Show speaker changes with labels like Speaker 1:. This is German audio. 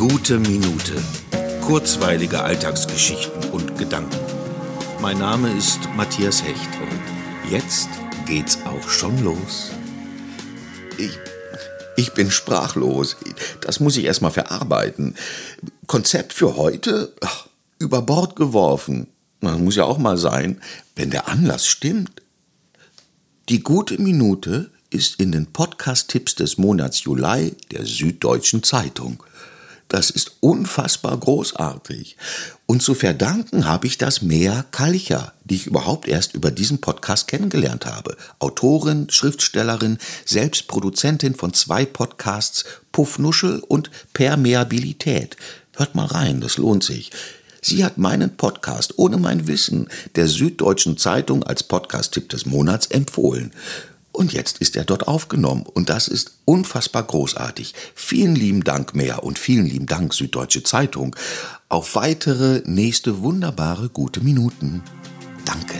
Speaker 1: Gute Minute. Kurzweilige Alltagsgeschichten und Gedanken. Mein Name ist Matthias Hecht und jetzt geht's auch schon los.
Speaker 2: Ich, ich bin sprachlos. Das muss ich erstmal verarbeiten. Konzept für heute? Ach, über Bord geworfen. Das muss ja auch mal sein, wenn der Anlass stimmt. Die gute Minute ist in den Podcast-Tipps des Monats Juli der Süddeutschen Zeitung. Das ist unfassbar großartig. Und zu verdanken habe ich das Mea Kalcher, die ich überhaupt erst über diesen Podcast kennengelernt habe. Autorin, Schriftstellerin, selbst Produzentin von zwei Podcasts, Puffnuschel und Permeabilität. Hört mal rein, das lohnt sich. Sie hat meinen Podcast ohne mein Wissen der Süddeutschen Zeitung als Podcast-Tipp des Monats empfohlen. Und jetzt ist er dort aufgenommen und das ist unfassbar großartig. Vielen lieben Dank mehr und vielen lieben Dank Süddeutsche Zeitung. Auf weitere nächste wunderbare gute Minuten. Danke.